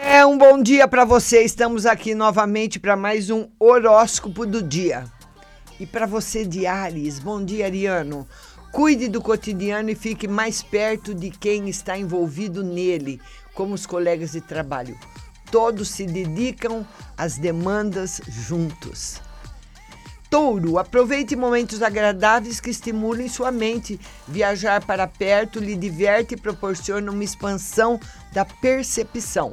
É um bom dia para você. Estamos aqui novamente para mais um horóscopo do dia. E para você de Ares, bom dia, Ariano. Cuide do cotidiano e fique mais perto de quem está envolvido nele, como os colegas de trabalho. Todos se dedicam às demandas juntos. Touro, aproveite momentos agradáveis que estimulem sua mente. Viajar para perto lhe diverte e proporciona uma expansão da percepção.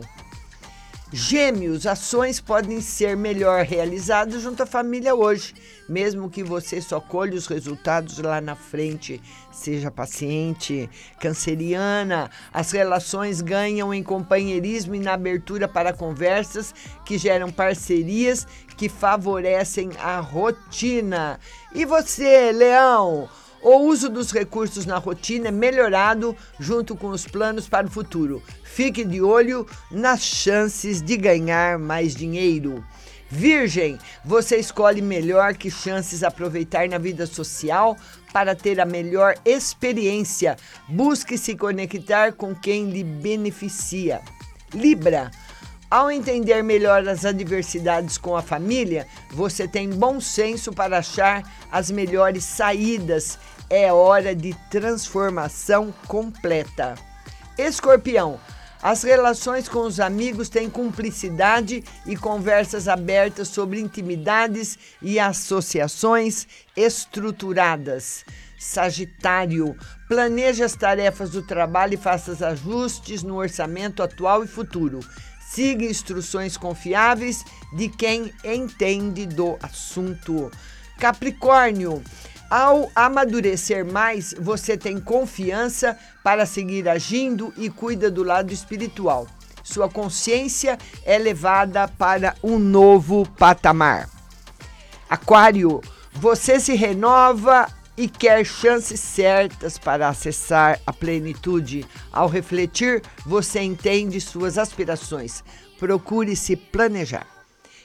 Gêmeos, ações podem ser melhor realizadas junto à família hoje, mesmo que você só colhe os resultados lá na frente. Seja paciente. Canceriana, as relações ganham em companheirismo e na abertura para conversas que geram parcerias que favorecem a rotina. E você, Leão? O uso dos recursos na rotina é melhorado junto com os planos para o futuro. Fique de olho nas chances de ganhar mais dinheiro. Virgem, você escolhe melhor que chances aproveitar na vida social para ter a melhor experiência. Busque se conectar com quem lhe beneficia. Libra, ao entender melhor as adversidades com a família, você tem bom senso para achar as melhores saídas. É hora de transformação completa. Escorpião, as relações com os amigos têm cumplicidade e conversas abertas sobre intimidades e associações estruturadas. Sagitário, planeje as tarefas do trabalho e faça os ajustes no orçamento atual e futuro. Siga instruções confiáveis de quem entende do assunto. Capricórnio, ao amadurecer mais, você tem confiança para seguir agindo e cuida do lado espiritual. Sua consciência é levada para um novo patamar. Aquário, você se renova e quer chances certas para acessar a plenitude. Ao refletir, você entende suas aspirações. Procure se planejar.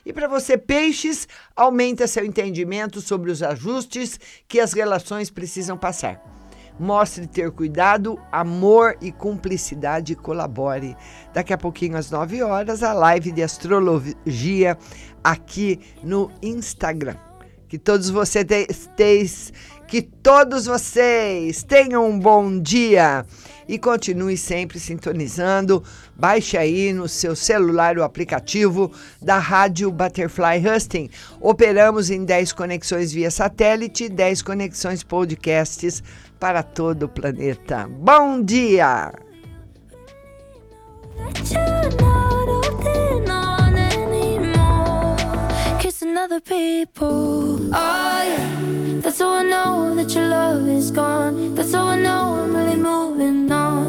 E para você, peixes, aumenta seu entendimento sobre os ajustes que as relações precisam passar. Mostre ter cuidado, amor e cumplicidade colabore. Daqui a pouquinho, às 9 horas, a live de astrologia aqui no Instagram. Que todos vocês, que todos vocês tenham um bom dia e continue sempre sintonizando. Baixe aí no seu celular o aplicativo da Rádio Butterfly Husting. Operamos em 10 conexões via satélite, 10 conexões podcasts para todo o planeta. Bom dia! Your love is gone. That's how I know I'm really moving on.